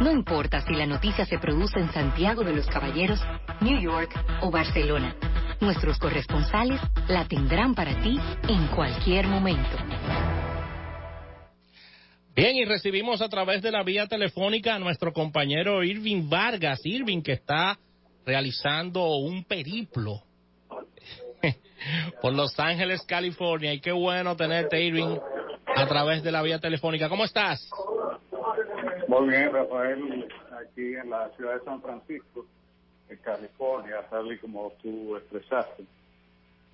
No importa si la noticia se produce en Santiago de los Caballeros, New York o Barcelona. Nuestros corresponsales la tendrán para ti en cualquier momento. Bien, y recibimos a través de la vía telefónica a nuestro compañero Irving Vargas. Irving, que está realizando un periplo por Los Ángeles, California. Y qué bueno tenerte, Irving, a través de la vía telefónica. ¿Cómo estás? Muy bien, Rafael, aquí en la ciudad de San Francisco, en California, tal y como tú expresaste.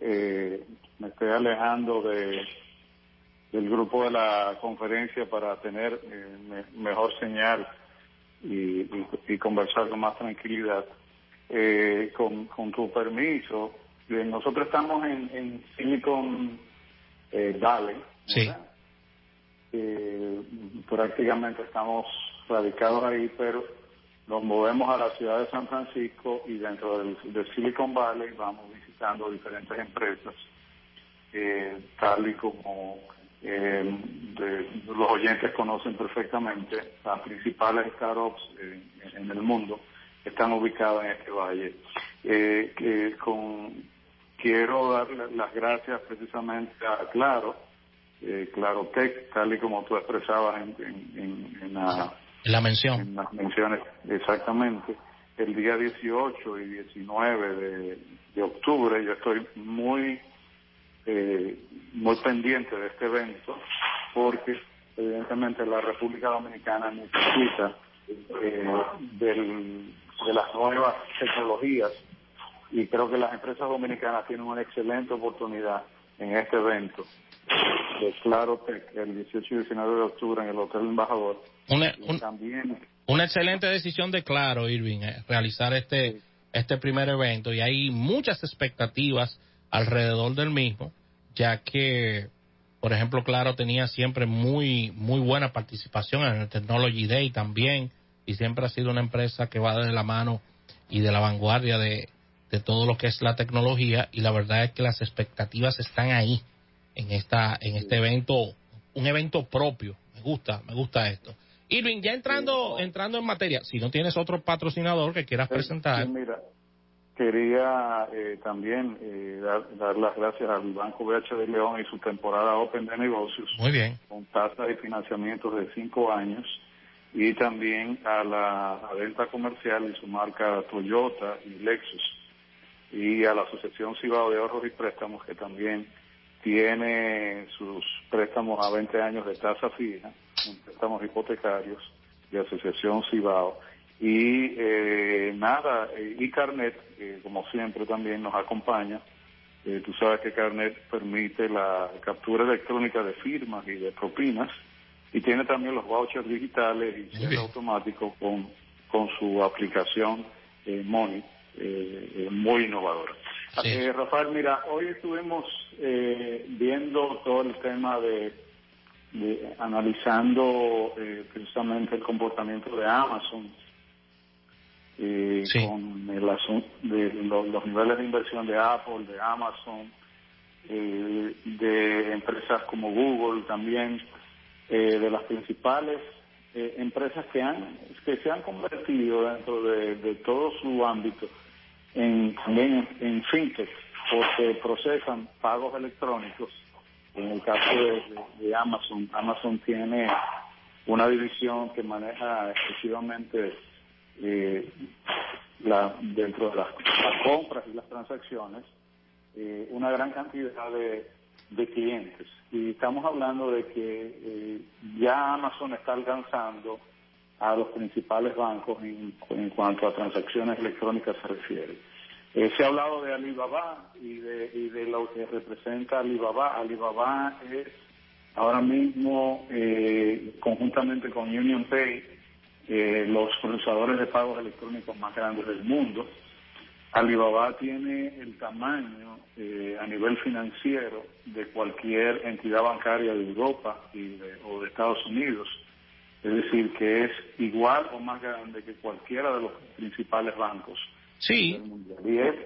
Eh, me estoy alejando de del grupo de la conferencia para tener eh, mejor señal y, conversar con más tranquilidad. Eh, con, tu permiso, nosotros estamos en, Silicon eh, Valley. Sí. prácticamente estamos radicados ahí, pero nos movemos a la ciudad de San Francisco y dentro del, del Silicon Valley vamos visitando diferentes empresas, tal y como eh, los oyentes conocen perfectamente, las principales startups en, el mundo están ubicadas en este valle. Eh, con, quiero dar las gracias precisamente a Claro, eh, Claro Tech, tal y como tú expresabas en, la, En las menciones, exactamente. El día 18 y 19 de, de octubre yo estoy muy eh, muy pendiente de este evento porque evidentemente la República Dominicana necesita eh, de las nuevas tecnologías y creo que las empresas dominicanas tienen una excelente oportunidad en este evento de Claro el 18 y 19 de octubre en el Hotel Embajador. Una, también, una excelente decisión de Claro, Irving, eh, realizar este, este primer evento y hay muchas expectativas alrededor del mismo ya que, por ejemplo, Claro tenía siempre muy, muy buena participación en el Technology Day también, y siempre ha sido una empresa que va de la mano y de la vanguardia de, de todo lo que es la tecnología, y la verdad es que las expectativas están ahí, en, esta, en este evento, un evento propio. Me gusta, me gusta esto. Irving, ya entrando, entrando en materia, si no tienes otro patrocinador que quieras presentar. mira, Quería eh, también eh, dar, las gracias al Banco BH de León y su temporada Open de negocios. Muy bien. Con tasas de financiamiento de cinco años y también a la venta comercial y su marca Toyota y Lexus y a la Asociación Cibao de Ahorros y Préstamos que también tiene sus préstamos a 20 años de tasa fija, préstamos hipotecarios de Asociación Cibao y eh, nada, eh, y Carnet, como siempre también nos acompaña. Eh, tú sabes que Carnet permite la captura electrónica de firmas y de propinas y tiene también los vouchers digitales y cierre automático con, con su aplicación eh, Money, muy innovadora. Rafael, mira, hoy estuvimos viendo todo el tema de, de analizando precisamente el comportamiento de Amazon eh, con el asunto de los niveles de inversión de Apple, de Amazon, eh, de empresas como Google también, eh, de las principales empresas que han que se han convertido dentro de, todo su ámbito en también en fintech porque procesan pagos electrónicos en el caso de Amazon Amazon tiene una división que maneja excesivamente eh, la, dentro de las, compras y las transacciones eh, una gran cantidad de, clientes. Y estamos hablando de que eh, ya Amazon está alcanzando a los principales bancos en, cuanto a transacciones electrónicas se refiere. Eh, se ha hablado de Alibaba y de, y de lo que representa Alibaba. Alibaba es ahora mismo, conjuntamente con Union Pay, eh, los procesadores de pagos electrónicos más grandes del mundo. Alibaba tiene el tamaño eh, a nivel financiero de cualquier entidad bancaria de Europa y o de Estados Unidos. Es decir, que es igual o más grande que cualquiera de los principales bancos. Sí,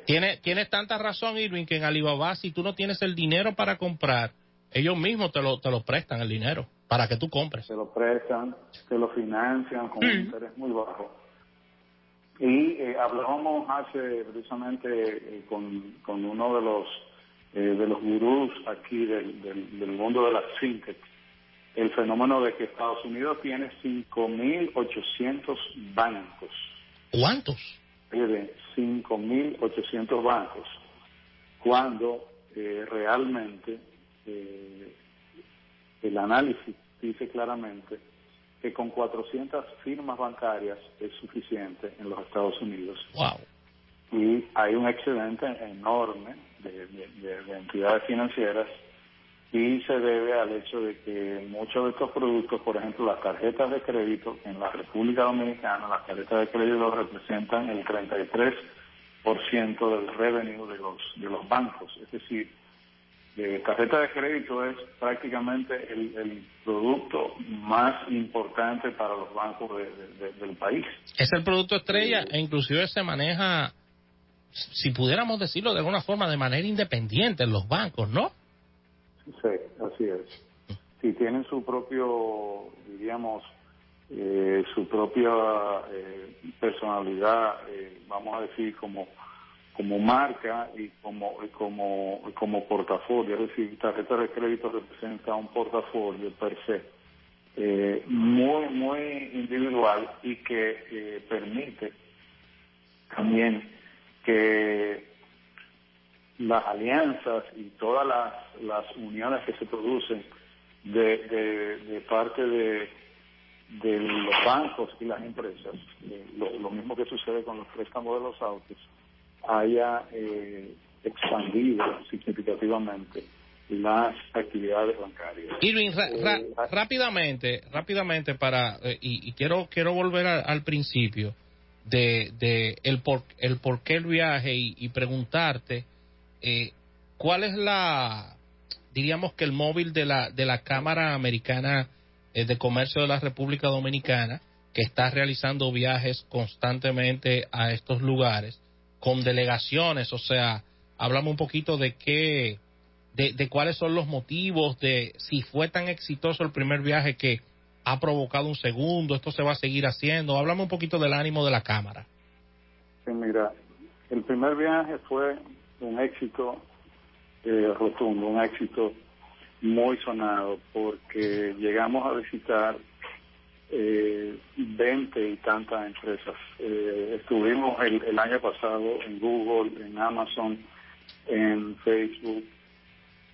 tiene, tienes tanta razón, Irving, que en Alibaba, si tú no tienes el dinero para comprar, ellos mismos te lo, te lo prestan el dinero. para que tú compres. Se lo prestan, se lo financian con un interés muy bajo. Y eh, hablábamos hace precisamente eh, con, con, uno de los eh, de los gurús aquí del, del, mundo de las fintech, el fenómeno de que Estados Unidos tiene 5.800 bancos. ¿Cuántos? 5.800 bancos, cuando eh, realmente eh, el análisis dice claramente que con 400 firmas bancarias es suficiente en los Estados Unidos. Wow. Y hay un excedente enorme de, de entidades financieras y se debe al hecho de que muchos de estos productos, por ejemplo, las tarjetas de crédito en la República Dominicana, las tarjetas de crédito representan el 33% del revenue de los de los bancos, es decir, la tarjeta de crédito es prácticamente el, producto más importante para los bancos del país. Es el producto estrella e inclusive se maneja, si pudiéramos decirlo de alguna forma, de manera independiente en los bancos, ¿no? Sí, así es. Si tienen su propio, diríamos, eh, su propia eh, personalidad, eh, vamos a decir, como como marca y como como como portafolio, es decir, tarjeta de crédito representa un portafolio per se muy muy individual y que permite también que las alianzas y todas las, las uniones que se producen de, de, parte de, de los bancos y las empresas, eh, lo, mismo que sucede con los préstamos de los autos, haya eh, expandido significativamente las actividades bancarias. Irving, eh, rápidamente, rápidamente para y, quiero quiero volver al principio de, de el por el por qué el viaje y preguntarte eh, ¿cuál es la, diríamos que el móvil de la, de la Cámara Americana eh, de Comercio de la República Dominicana, que está realizando viajes constantemente a estos lugares, con delegaciones, o sea, hablamos un poquito de qué, de, de cuáles son los motivos, de si fue tan exitoso el primer viaje que ha provocado un segundo, esto se va a seguir haciendo, hablamos un poquito del ánimo de la Cámara. Sí, mira, el primer viaje fue un éxito eh, rotundo, un éxito muy sonado, porque llegamos a visitar eh, 20 y tantas empresas. Eh, estuvimos el, el, año pasado en Google, en Amazon, en Facebook,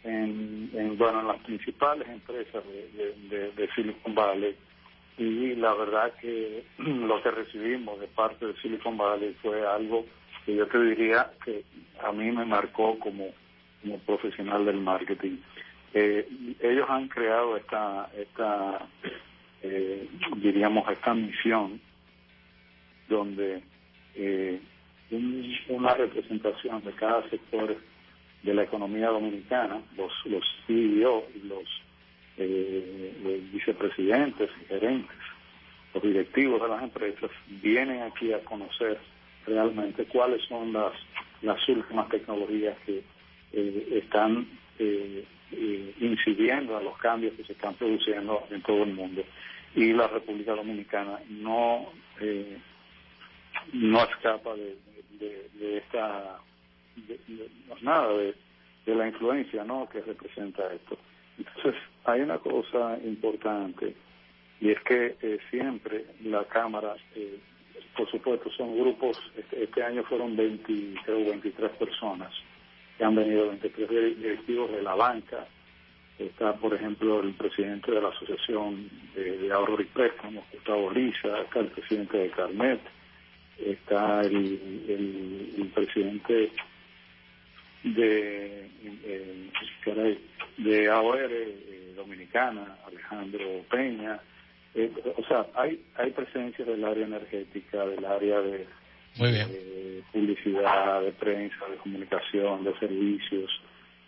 en, en bueno, en las principales empresas de Silicon Valley. Y la verdad que lo que recibimos de parte de Silicon Valley fue algo que yo te diría que a mí me marcó como, como profesional del marketing. Eh, ellos han creado esta, esta eh, diríamos, esta misión donde eh, una representación de cada sector de la economía dominicana, los, los CEO los, los vicepresidentes gerentes, los directivos de las empresas, vienen aquí a conocer realmente cuáles son las, las últimas tecnologías que eh, están eh, eh, incidiendo a los cambios que se están produciendo en todo el mundo. Y la República Dominicana no, no escapa de, de, esta, nada, de, de la influencia ¿no? que representa esto. Entonces, hay una cosa importante y es que siempre la Cámara por supuesto, son grupos, este, este, año fueron 20, creo 23 personas que han venido, 23 directivos de la banca. Está, por ejemplo, el presidente de la Asociación de, Ahorro y Préstamos, Gustavo Lisa, está el presidente de Carmet, está el, el, presidente de, eh, de AOR eh, Dominicana, Alejandro Peña, eh, o sea, hay, hay presencia del área energética, del área de, publicidad, de prensa, de comunicación, de servicios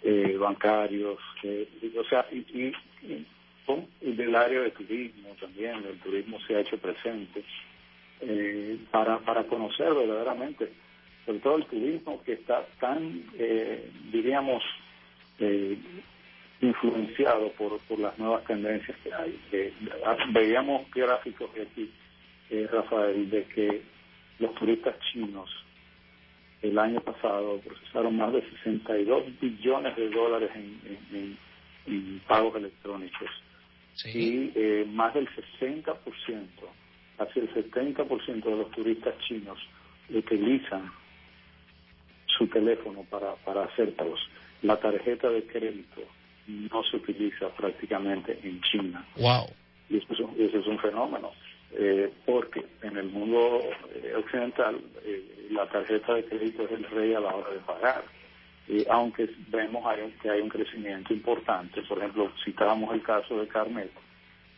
eh, bancarios, eh, o sea, y, y, del área de turismo también, el turismo se ha hecho presente para, para conocer verdaderamente, sobre todo el turismo que está tan, diríamos, influenciado por, por las nuevas tendencias que hay. veíamos gráficos aquí, eh, Rafael, de que los turistas chinos el año pasado procesaron más de 62 billones de dólares en, en, pagos electrónicos. Y eh, más del 60%, casi el 70% de los turistas chinos utilizan su teléfono para, para hacer pagos. La tarjeta de crédito no se utiliza prácticamente en China. Wow. Y eso es un, fenómeno, eh, porque en el mundo eh, occidental eh, la tarjeta de crédito es el rey a la hora de pagar. Y aunque vemos que hay un crecimiento importante, por ejemplo, citábamos el caso de Carmet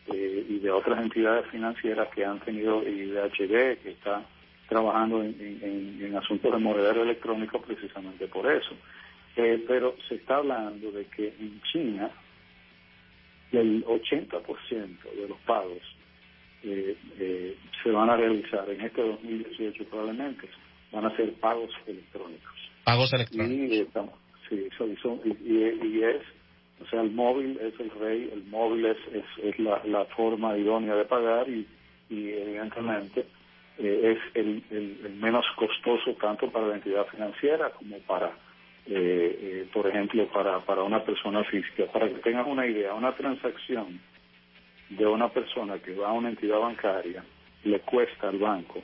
y de otras entidades financieras que han tenido, y de HD, que está trabajando en, en asuntos de monedero electrónico precisamente por eso. Eh, pero se está hablando de que en China el 80% de los pagos eh, eh, se van a realizar en este 2018 probablemente van a ser pagos electrónicos. Pagos electrónicos. Y, sí, y, es, o sea, el móvil es el rey, el móvil es, es, la, forma idónea de pagar y, y evidentemente es el, el menos costoso tanto para la entidad financiera como para eh, eh, por ejemplo, para, para una persona física. Para que tengas una idea, una transacción de una persona que va a una entidad bancaria le cuesta al banco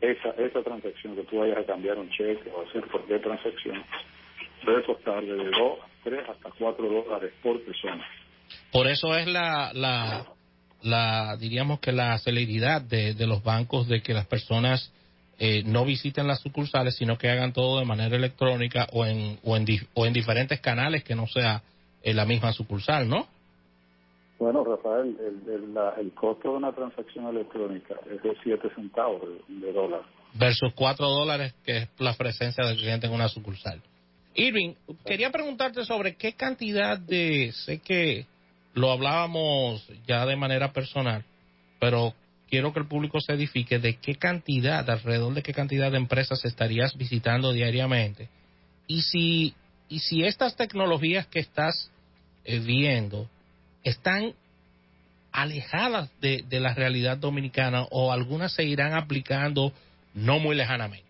esa, esa transacción que tú vayas a cambiar un cheque o hacer cualquier transacción puede costar de 2, 3 hasta 4 dólares por persona. Por eso es la, la, la diríamos que la celeridad de, de los bancos de que las personas eh, no visiten las sucursales, sino que hagan todo de manera electrónica o en, o en, o en diferentes canales que no sea en la misma sucursal, ¿no? Bueno, Rafael, el, el, costo de una transacción electrónica es de 7 centavos de, dólar. Versus 4 dólares, que es la presencia del cliente en una sucursal. Irving, quería preguntarte sobre qué cantidad de, sé que lo hablábamos ya de manera personal, pero quiero que el público se edifique de qué cantidad, alrededor de qué cantidad de empresas estarías visitando diariamente. Y si, y si estas tecnologías que estás eh, viendo están alejadas de, de, la realidad dominicana o algunas se irán aplicando no muy lejanamente.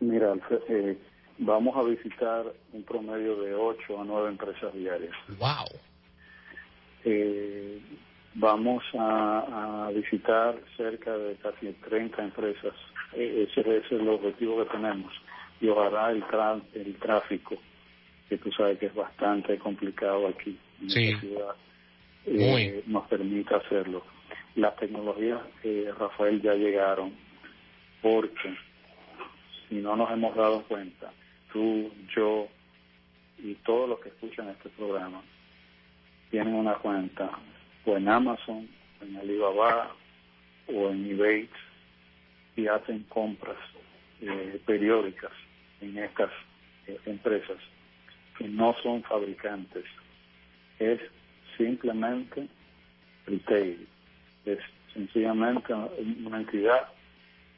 Mira, eh, vamos a visitar un promedio de 8 a 9 empresas diarias. ¡Wow! Eh, Vamos a, visitar cerca de casi 30 empresas. E, ese, es el objetivo que tenemos. Y ojalá el, el tráfico, que tú sabes que es bastante complicado aquí en esta ciudad, eh, nos permita hacerlo. Las tecnologías, que Rafael, ya llegaron porque si no nos hemos dado cuenta, tú, yo y todos los que escuchan este programa tienen una cuenta o en Amazon, en Alibaba o en eBay y hacen compras eh, periódicas en estas eh, empresas que no son fabricantes, es simplemente retail, es sencillamente una entidad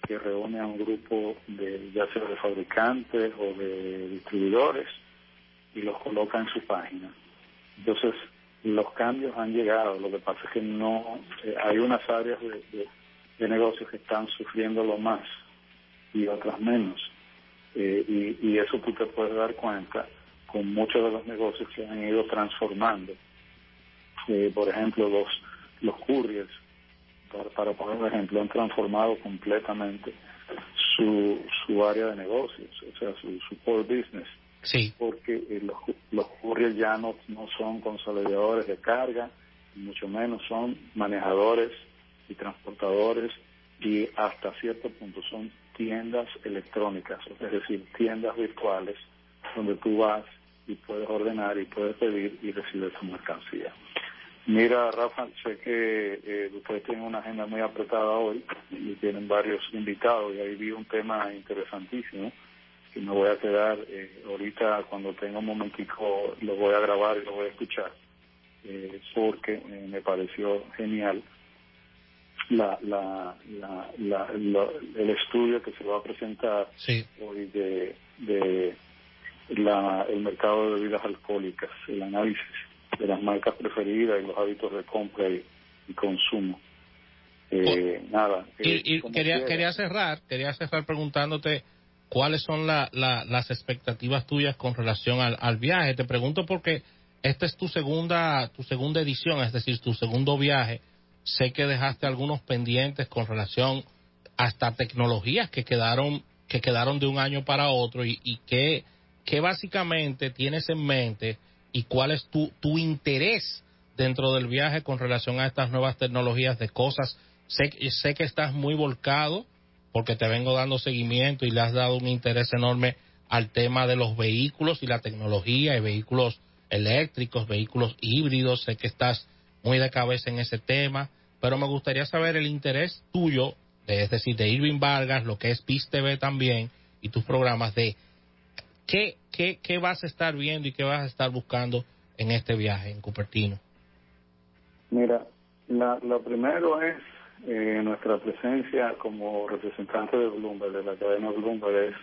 que reúne a un grupo de ya sea de fabricantes o de distribuidores y los coloca en su página. Entonces, los cambios han llegado, lo que pasa es que no, eh, hay unas áreas de, negocios que están sufriendo lo más y otras menos. Eh, y, eso tú te puedes dar cuenta con muchos de los negocios que han ido transformando. Eh, por ejemplo, los, los couriers, para, poner un ejemplo, han transformado completamente su, su área de negocios, o sea, su, su core business Sí. Porque eh, los, los couriers ya no, son consolidadores de carga, mucho menos son manejadores y transportadores y hasta cierto punto son tiendas electrónicas, es decir, tiendas virtuales donde tú vas y puedes ordenar y puedes pedir y recibir tu mercancía. Mira, Rafa, sé que eh, ustedes tienen una agenda muy apretada hoy y tienen varios invitados y ahí vi un tema interesantísimo y me voy a quedar eh, ahorita cuando tenga un momentico lo voy a grabar y lo voy a escuchar eh, porque eh, me pareció genial la, la, la, el estudio que se va a presentar hoy de, de el mercado de bebidas alcohólicas, el análisis de las marcas preferidas y los hábitos de compra y, consumo. Eh, nada. y, quería, quería cerrar, quería cerrar preguntándote cuáles son las expectativas tuyas con relación al, viaje. Te pregunto porque esta es tu segunda, tu segunda edición, es decir, tu segundo viaje. Sé que dejaste algunos pendientes con relación hasta tecnologías que quedaron, que quedaron de un año para otro y, y que básicamente tienes en mente y cuál es tu, tu interés dentro del viaje con relación a estas nuevas tecnologías de cosas. Sé, sé que estás muy volcado porque te vengo dando seguimiento y le has dado un interés enorme al tema de los vehículos y la tecnología y vehículos eléctricos, vehículos híbridos. Sé que estás muy de cabeza en ese tema, pero me gustaría saber el interés tuyo, es decir, de Irving Vargas, lo que es PIS TV también y tus programas de ¿Qué, qué, qué vas a estar viendo y qué vas a estar buscando en este viaje en Cupertino? Mira, la, lo primero es eh, nuestra presencia como representante de Bloomberg, de la cadena Bloomberg, es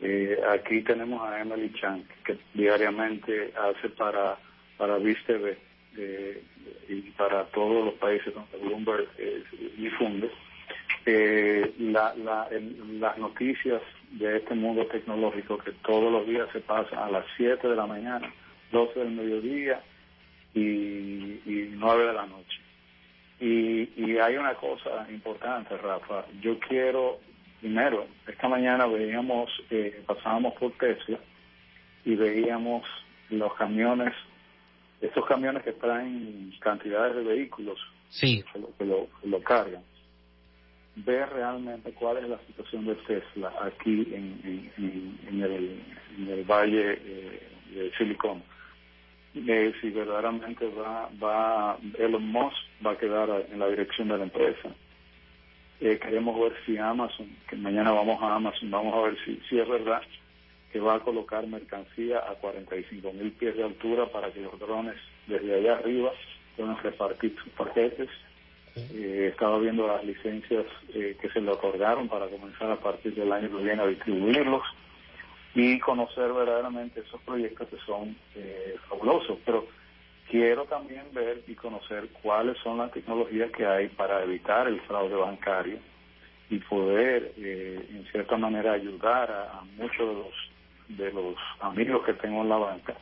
eh, aquí tenemos a Emily Chang, que diariamente hace para, para TV eh, y para todos los países donde Bloomberg eh, difunde eh, la, la, las noticias de este mundo tecnológico que todos los días se pasa a las 7 de la mañana, 12 del mediodía y, y 9 de la noche. Y, y hay una cosa importante, Rafa. Yo quiero, primero, esta mañana veíamos, eh, pasábamos por Tesla y veíamos los camiones, estos camiones que traen cantidades de vehículos sí. que, lo, que lo cargan ver realmente cuál es la situación de Tesla aquí en, en, el, en el, valle eh, de Silicon. Eh, si verdaderamente va, va, Elon Musk va a quedar en la dirección de la empresa. Eh, queremos ver si Amazon, que mañana vamos a Amazon, vamos a ver si, si es verdad que va a colocar mercancía a 45 mil pies de altura para que los drones desde allá arriba puedan repartir sus paquetes. Eh, estaba viendo las licencias eh, que se le otorgaron para comenzar a partir del año que viene a distribuirlos y conocer verdaderamente esos proyectos que son eh, fabulosos. Pero quiero también ver y conocer cuáles son las tecnologías que hay para evitar el fraude bancario y poder, eh, en cierta manera, ayudar a, a muchos de los, de los amigos que tengo en la banca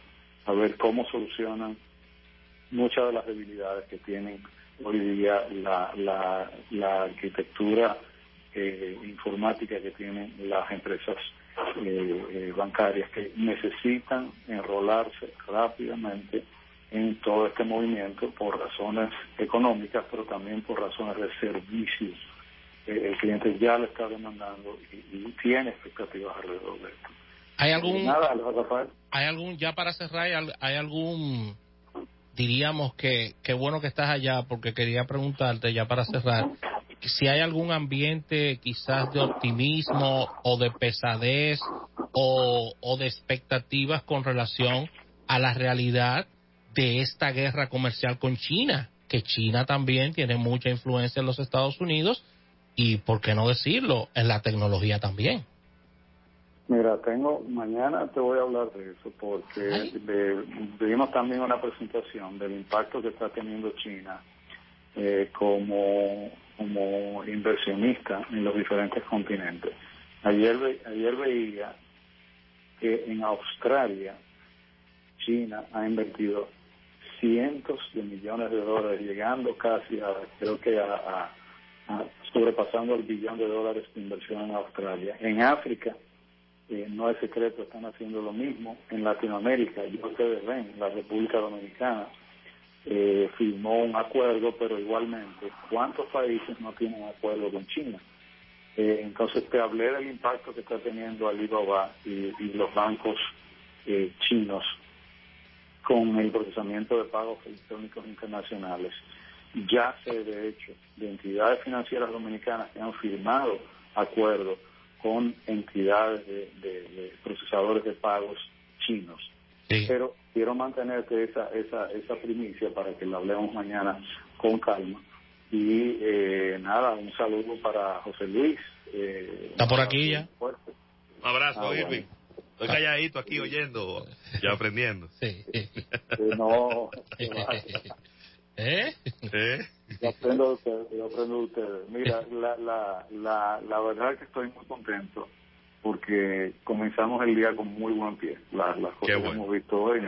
a ver cómo solucionan muchas de las debilidades que tienen hoy día la, la, la arquitectura eh, informática que tienen las empresas eh, eh, bancarias que necesitan enrolarse rápidamente en todo este movimiento por razones económicas, pero también por razones de servicios. el cliente ya lo está demandando y, tiene expectativas alrededor de esto. ¿Hay algún, ¿Hay algún, ya para cerrar, hay algún diríamos que qué bueno que estás allá porque quería preguntarte ya para cerrar si hay algún ambiente quizás de optimismo o de pesadez o, o de expectativas con relación a la realidad de esta guerra comercial con China, que China también tiene mucha influencia en los Estados Unidos y, por qué no decirlo, en la tecnología también. Mira, tengo, mañana te voy a hablar de eso porque vimos también una presentación del impacto que está teniendo China eh, como, como inversionista en los diferentes continentes. Ayer, ayer veía que en Australia China ha invertido cientos de millones de dólares, llegando casi a, creo que a sobrepasando el billón de dólares de inversión en Australia. En África, no es secreto, están haciendo lo mismo. En Latinoamérica, y ustedes ven, la República Dominicana eh, firmó un acuerdo, pero igualmente, ¿cuántos países no tienen acuerdo con China? Eh, entonces te hablé del impacto que está teniendo Alibaba y, y los bancos eh, chinos con el procesamiento de pagos electrónicos internacionales. Ya sé, de hecho, de entidades financieras dominicanas que han firmado acuerdos con entidades de, procesadores de pagos chinos. Pero quiero mantenerte esa, esa, esa primicia para que la hablemos mañana con calma. Y eh, nada, un saludo para José Luis. Eh, Está por aquí ya. Un abrazo, ah, Irving. Estoy calladito aquí oyendo y aprendiendo. Sí. no. ¿Eh? ¿Eh? Yo aprendo de ustedes, yo aprendo de ustedes. Mira, la, la, la, la verdad es que estoy muy contento porque comenzamos el día con muy buen pie. Las, las cosas que hemos visto hoy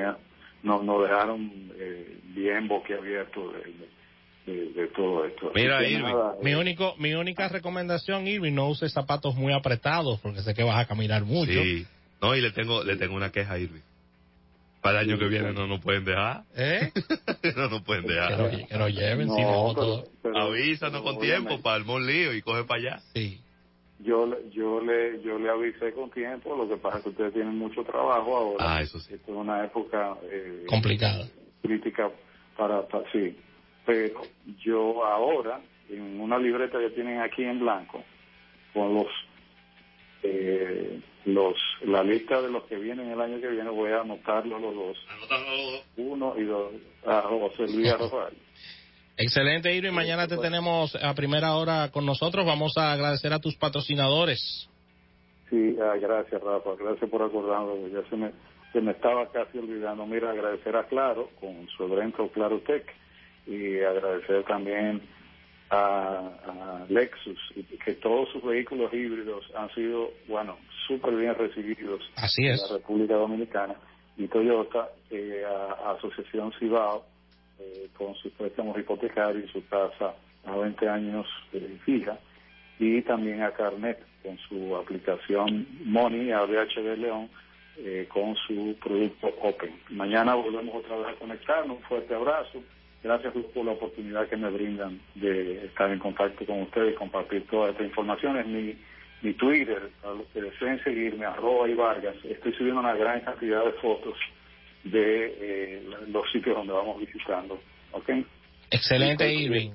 nos, nos dejaron eh, bien boquiabiertos de, de, de, todo esto. Mira, Irving, mi, eh, único, mi única recomendación, Irving, no use zapatos muy apretados porque sé que vas a caminar mucho. Sí. No, y le tengo, le tengo una queja a Irving. Para el año que viene no nos pueden dejar. ¿Eh? no nos pueden dejar. Que nos, lleven, no, Avísanos con tiempo para el lío y coge para allá. Sí avisé con tiempo lo que pasa es que ustedes tienen mucho trabajo ahora. Ah eso sí. Esto es una época eh, complicada. crítica para, sí. Pero yo ahora en una libreta que tienen aquí en blanco con los eh, los la lista de los que vienen el año que viene voy a anotarlos los dos. Uno y dos a José Luis Arrojal Excelente, Iro, y mañana te tenemos a primera hora con nosotros. Vamos a agradecer a tus patrocinadores. Sí, ah, gracias, Rafa. Gracias por acordarme. Ya se me, se me estaba casi olvidando. Mira, agradecer a Claro con su evento Claro Tech y agradecer también a, Lexus, que todos sus vehículos híbridos han sido, bueno, súper bien recibidos Así es. en la República Dominicana y Toyota, eh, a Asociación Cibao eh, con sus préstamos hipotecarios y su tasa a 20 años eh, fija, y también a Carnet con su aplicación Money, a VHD León, eh, con su producto Open. Mañana volvemos otra vez a conectarnos. Un fuerte abrazo. Gracias por la oportunidad que me brindan de estar en contacto con ustedes y compartir toda esta información. Es mi, mi Twitter, a los que deseen seguirme, arroba y Vargas. Estoy subiendo una gran cantidad de fotos de eh, los sitios donde vamos visitando. ¿Ok? Excelente, Irving.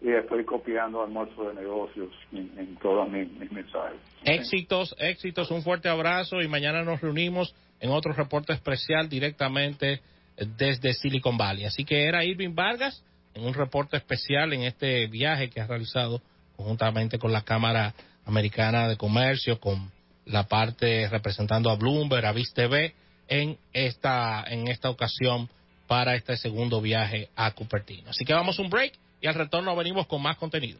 Y estoy, copiando almuerzo de negocios en, todos mis, mensajes. Éxitos, éxitos, un fuerte abrazo y mañana nos reunimos en otro reporte especial directamente desde Silicon Valley. Así que era Irving Vargas en un reporte especial en este viaje que ha realizado conjuntamente con la Cámara Americana de Comercio, con la parte representando a Bloomberg, a TV en esta, en esta ocasión para este segundo viaje a Cupertino. Así que vamos a un break y al retorno venimos con más contenido.